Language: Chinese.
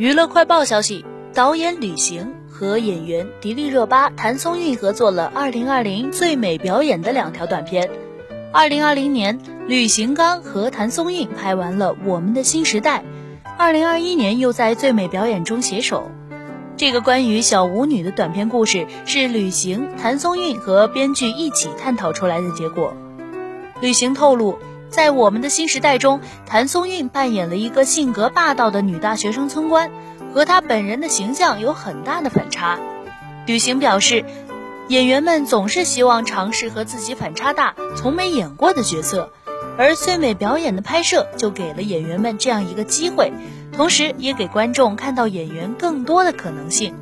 娱乐快报消息，导演吕行和演员迪丽热巴、谭松韵合作了2020最美表演的两条短片。2020年，吕行刚和谭松韵拍完了《我们的新时代》，2021年又在最美表演中携手。这个关于小舞女的短片故事是吕行、谭松韵和编剧一起探讨出来的结果。吕行透露。在我们的新时代中，谭松韵扮演了一个性格霸道的女大学生村官，和她本人的形象有很大的反差。吕行表示，演员们总是希望尝试和自己反差大、从没演过的角色，而最美表演的拍摄就给了演员们这样一个机会，同时也给观众看到演员更多的可能性。